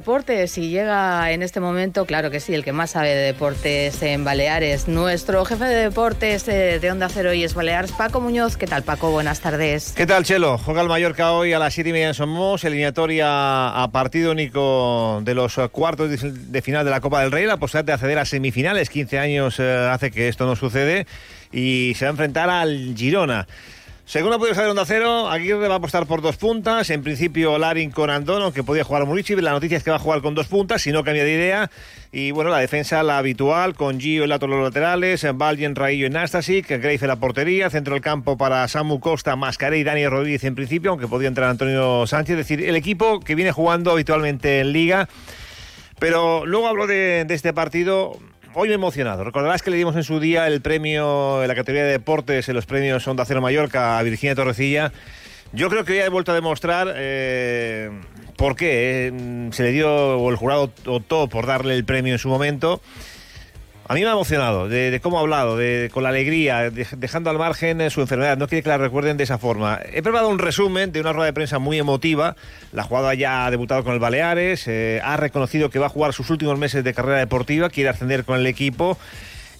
Deportes y llega en este momento, claro que sí, el que más sabe de deportes en Baleares, nuestro jefe de deportes eh, de Onda Cero y es Baleares, Paco Muñoz. ¿Qué tal, Paco? Buenas tardes. ¿Qué tal, Chelo? Juega el Mallorca hoy a las 7 y media en Somos, eliminatoria a partido único de los cuartos de final de la Copa del Rey, la posibilidad de acceder a semifinales. 15 años eh, hace que esto no sucede y se va a enfrentar al Girona. Según ha podido saber Onda Cero, Aguirre va a apostar por dos puntas. En principio, Larin con Andono, que podía jugar Murici. La noticia es que va a jugar con dos puntas, si no cambia de idea. Y bueno, la defensa, la habitual, con Gio en los laterales, Valjen, Raillo y Nastasic, en la portería, centro del campo para Samu Costa, Mascaré y Dani Rodríguez en principio, aunque podía entrar Antonio Sánchez. Es decir, el equipo que viene jugando habitualmente en Liga. Pero luego hablo de este partido hoy me he emocionado. Recordarás que le dimos en su día el premio en la categoría de deportes en los premios Onda Cero Mallorca a Virginia Torrecilla. Yo creo que hoy ha vuelto a demostrar eh, por qué eh, se le dio, o el jurado optó por darle el premio en su momento. A mí me ha emocionado de, cómo ha hablado, con la alegría, dejando al margen eh, su enfermedad. No quiere que la recuerden de esa forma. He preparado un resumen de una rueda de prensa muy emotiva. La jugada ya ha debutado con el Baleares, eh, ha reconocido que va a jugar sus últimos meses de carrera deportiva, quiere ascender con el equipo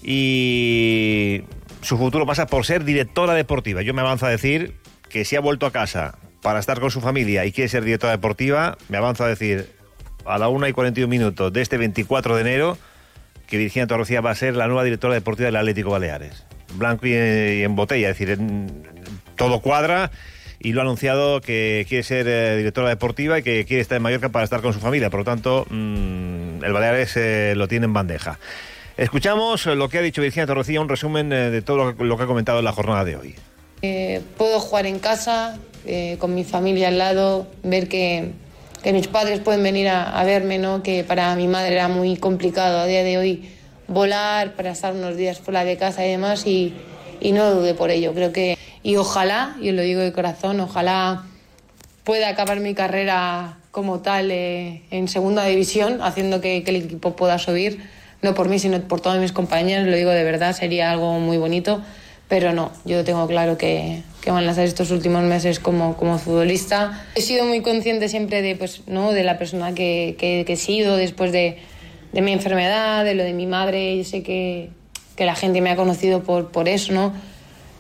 y su futuro pasa por ser directora deportiva. Yo me avanzo a decir que si ha vuelto a casa para estar con su familia y quiere ser directora deportiva, me avanzo a decir a la 1 y 41 minutos de este 24 de enero que Virginia Torrecilla va a ser la nueva directora deportiva del Atlético Baleares. Blanco y, en botella, es decir, todo cuadra y lo ha anunciado que quiere ser eh, directora deportiva y que quiere estar en Mallorca para estar con su familia. Por lo tanto, mm, el Baleares eh, lo tiene en bandeja. Escuchamos lo que ha dicho Virginia Torrecilla, un resumen eh, de todo lo que ha comentado en la jornada de hoy. puedo jugar en casa, con mi familia al lado, ver que que mis padres pueden venir a, verme, ¿no? que para mi madre era muy complicado a día de hoy volar para estar unos días fuera de casa y demás y, y no dude por ello. Creo que, y ojalá, y lo digo de corazón, ojalá pueda acabar mi carrera como tal eh, en segunda división, haciendo que, que, el equipo pueda subir, no por mí, sino por todos mis compañeros, lo digo de verdad, sería algo muy bonito, pero no, yo tengo claro que, que van a ser estos últimos meses como, como futbolista. He sido muy consciente siempre de, pues, ¿no? de la persona que, que, he sido después de, de, mi enfermedad, de lo de mi madre. Yo sé que, que la gente me ha conocido por, por eso, ¿no?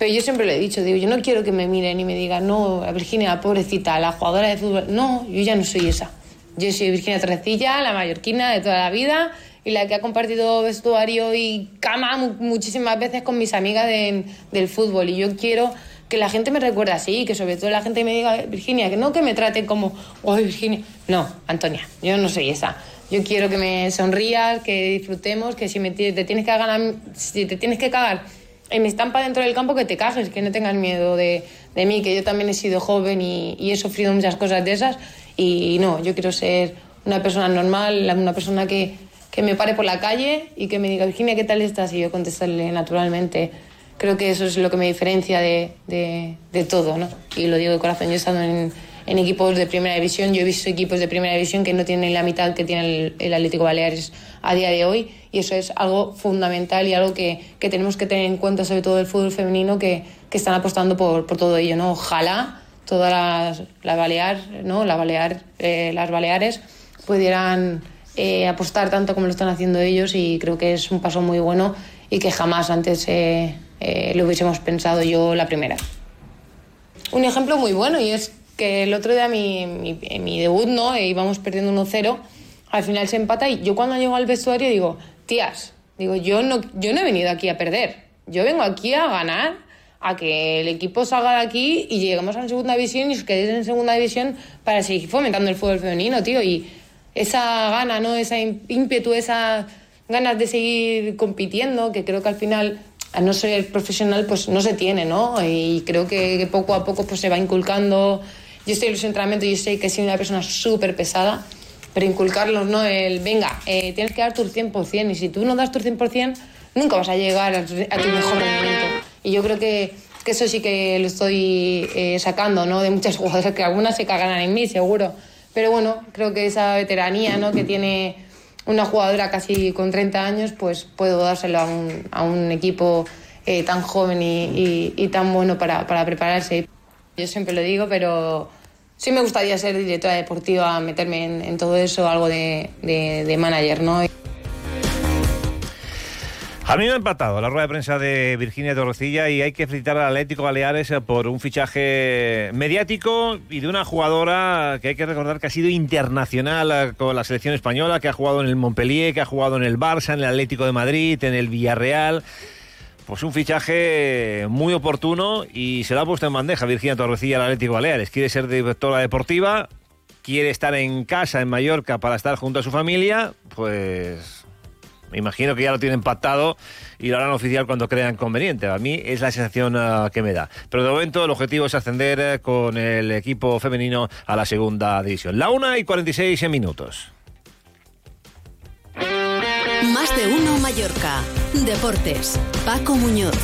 Pero yo siempre lo he dicho, digo, yo no quiero que me miren y me digan, no, Virginia, pobrecita, la jugadora de fútbol. No, yo ya no soy esa. Yo soy Virginia Torrecilla, la mallorquina de toda la vida y la que ha compartido vestuario y cama muchísimas veces con mis amigas del fútbol. Y yo quiero que la gente me recuerde así, que sobre todo la gente me diga, Virginia, que no que me traten como, ¡ay, Virginia! No, Antonia, yo no soy esa. Yo quiero que me sonrías, que disfrutemos, que si me, te tienes que cagar, si te tienes que cagar en mi estampa dentro del campo, que te cajes, que no tengas miedo de, de mí, que yo también he sido joven y, y, he sufrido muchas cosas de esas. Y no, yo quiero ser una persona normal, una persona que, que me pare por la calle y que me diga, Virginia, ¿qué tal estás? Y yo contestarle naturalmente creo que eso es lo que me diferencia de, de, todo, ¿no? Y lo digo de corazón, yo he estado en, equipos de primera división, yo he visto equipos de primera división que no tienen la mitad que tiene el, Atlético Baleares a día de hoy y eso es algo fundamental y algo que, que tenemos que tener en cuenta, sobre todo el fútbol femenino, que, que están apostando por, por, todo ello, ¿no? Ojalá todas las, la Balear, ¿no? La Balear, eh, las Baleares pudieran eh, apostar tanto como lo están haciendo ellos y creo que es un paso muy bueno y que jamás antes... Eh, eh, lo hubiésemos pensado yo la primera. Un ejemplo muy bueno y es que el otro día mi, mi, mi debut, ¿no? E íbamos perdiendo 1-0, al final se empata y yo cuando llego al vestuario digo, tías, digo, yo no, yo no he venido aquí a perder, yo vengo aquí a ganar, a que el equipo salga de aquí y lleguemos a la segunda división y os quedéis en segunda división para seguir fomentando el fútbol femenino, tío, y esa gana, ¿no? Esa ímpetu, esas ganas de seguir compitiendo, que creo que al final a no ser profesional, pues no se tiene, ¿no? Y creo que, poco a poco pues se va inculcando. Yo estoy en los entrenamientos yo sé que soy una persona súper pesada, pero inculcarlos, ¿no? El, venga, eh, tienes que dar tu 100%, y si tú no das tu 100%, nunca vas a llegar a, tu mejor rendimiento. Y yo creo que, que, eso sí que lo estoy eh, sacando, ¿no? De muchas jugadoras, que algunas se cagarán en mí, seguro. Pero bueno, creo que esa veteranía, ¿no? Que tiene una jugadora casi con 30 años, pues puedo dárselo a un, a un equipo eh, tan joven y, y, tan bueno para, para, prepararse. Yo siempre lo digo, pero sí me gustaría ser directora deportiva, meterme en, todo eso, algo de, de manager, ¿no? A mí me ha empatado la rueda de prensa de Virginia Torrecilla y hay que felicitar al Atlético Baleares eh, por un fichaje mediático y de una jugadora que hay que recordar que ha sido internacional eh, con la selección española, que ha jugado en el Montpellier, que ha jugado en el Barça, en el Atlético de Madrid, en el Villarreal. Pues un fichaje muy oportuno y se lo ha puesto en bandeja Virginia Torrecilla al Atlético Baleares. Quiere ser directora deportiva, quiere estar en casa en Mallorca para estar junto a su familia, pues me imagino que ya lo tienen pactado y lo harán oficial cuando crean conveniente. A mí es la sensación ah, que me da. Pero de momento el objetivo es ascender eh, con el equipo femenino a la segunda división. La 1 y 46 minutos. Más de uno Mallorca. Deportes. Paco Muñoz.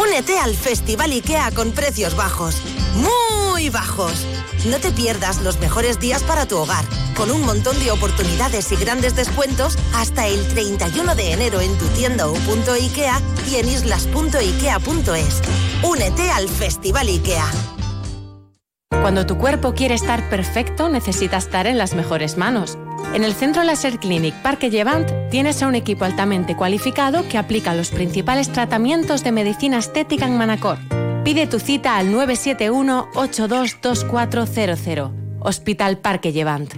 Únete al Festival IKEA con precios bajos. Muy bajos. No te pierdas los mejores días para tu hogar, con un montón de oportunidades y grandes descuentos hasta el 31 de enero en tu tienda y en islas.ikea.es. Únete al Festival IKEA. Cuando tu cuerpo quiere estar perfecto, necesita estar en las mejores manos. En el Centro Laser Clinic Parque Llevant tienes a un equipo altamente cualificado que aplica los principales tratamientos de medicina estética en Manacor. Pide tu cita al 971-822400. Hospital Parque Llevant.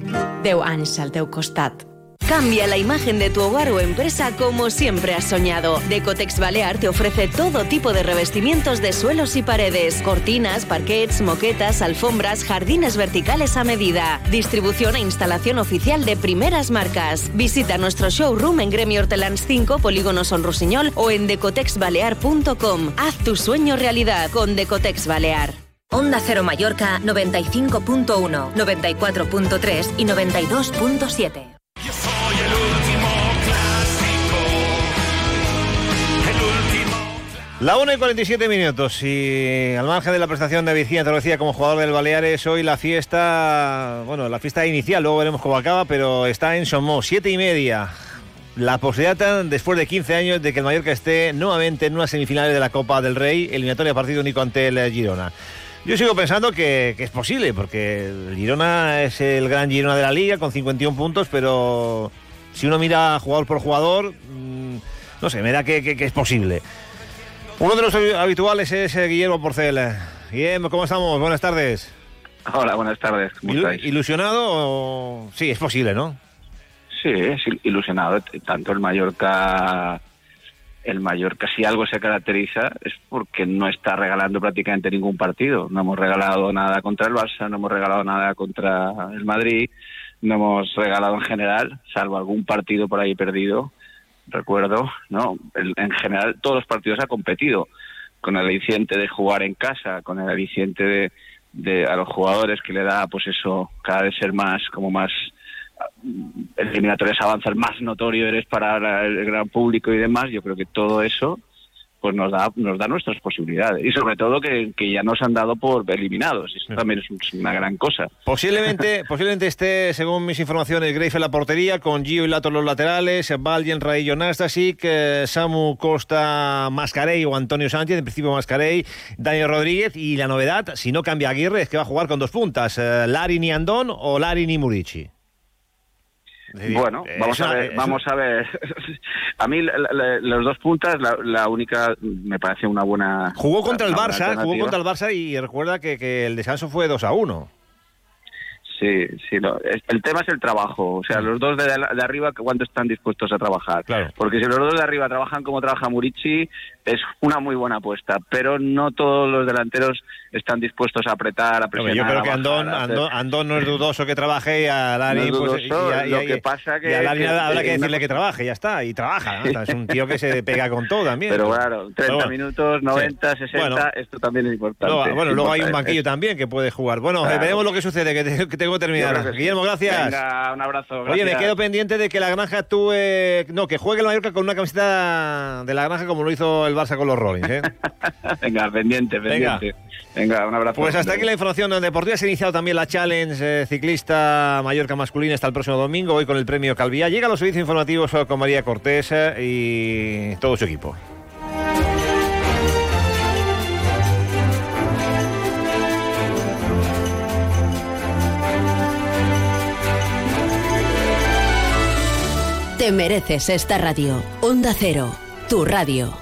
Deu anys al costat. Cambia la imagen de tu hogar o empresa como siempre has soñado. Decotex Balear te ofrece todo tipo de revestimientos de suelos y paredes, cortinas, parquets, moquetas, alfombras, jardines verticales a medida. Distribución e instalación oficial de primeras marcas. Visita nuestro showroom en Gremio Hortelans 5, Polígono Son Rusiñol o en decotexbalear.com. Haz tu sueño realidad con Decotex Balear. Onda Cero Mallorca 95.1, 94.3 y 92.7. La 1 y 47 minutos y al margen de la prestación de Virginia decía como jugador del Baleares, hoy la fiesta, bueno, la fiesta inicial, luego veremos cómo acaba, pero está en Somos, siete y media. La posibilidad, después de 15 años, de que el Mallorca esté nuevamente en unas semifinales de la Copa del Rey, eliminatoria partido único ante el Girona. Yo sigo pensando que, es posible, porque Girona es el gran Girona de la liga con 51 puntos, pero si uno mira jugador por jugador, mm, no sé, me da que es posible. Uno de los habituales es eh, Guillermo Porcel. Guillermo, ¿cómo estamos? Buenas tardes. Hola, buenas tardes. ¿Cómo ¿Ilusionado? Sí, es posible, ¿no? Sí, es ilusionado. Tanto el Mallorca, el Mallorca, si algo se caracteriza es porque no está regalando prácticamente ningún partido. No hemos regalado nada contra el Barça, no hemos regalado nada contra el Madrid, no hemos regalado en general, salvo algún partido por ahí perdido recuerdo, ¿no? En general todos los partidos ha competido con el aliciente de jugar en casa, con el aliciente de, de a los jugadores que le da pues eso cada vez ser más como más eliminatorias avanzar más notorio eres para el gran público y demás yo creo que todo eso pues nos da nos da nuestras posibilidades. Y sobre todo que, ya nos han dado por eliminados. Eso también es una gran cosa. Posiblemente posiblemente esté según mis informaciones Grafe en la portería con Gio y Lato los laterales Valjen Raillo Nastasic eh, Samu Costa Mascarey o Antonio Sánchez en principio Mascarey Daniel Rodríguez. Y la novedad si no cambia Aguirre es que va a jugar con dos puntas eh, Lari ni Andón o Lari ni Murici bueno, vamos a ver, vamos a ver. a mí los dos puntas, la, única me parece una buena. Jugó contra el Barça, jugó contra el Barça y recuerda que, que el descanso fue 2 a 1. Sí, sí, el tema es el trabajo. O sea, los dos de, de arriba, ¿cuánto están dispuestos a trabajar? Claro. Porque si los dos de arriba trabajan como trabaja Murici, es una muy buena apuesta. Pero no todos los delanteros están dispuestos a apretar, a presionar. Yo creo que Andón, Andón, no es dudoso que trabaje y a Lari. pues, lo que pasa que. a Lari habrá que decirle que trabaje, ya está. Y trabaja. Es un tío que se pega con todo también. Pero claro, 30 minutos, 90, 60, esto también es importante. bueno, luego hay un banquillo también que puede jugar. Bueno, veremos lo que sucede, que, tengo que terminar. Guillermo, gracias. Venga, un abrazo. Oye, me quedo pendiente de que la granja actúe. No, que juegue el Mallorca con una camiseta de la granja como lo hizo el el Barça con los Rollins. ¿eh? Venga, pendiente, pendiente. Venga. Venga. un abrazo. Pues hasta aquí la información deportiva. Se ha iniciado también la Challenge eh, Ciclista Mallorca Masculina hasta el próximo domingo, hoy con el premio Calvía. Llega a los servicios informativos con María Cortés y todo su equipo. Te mereces esta radio. Onda Cero, tu radio.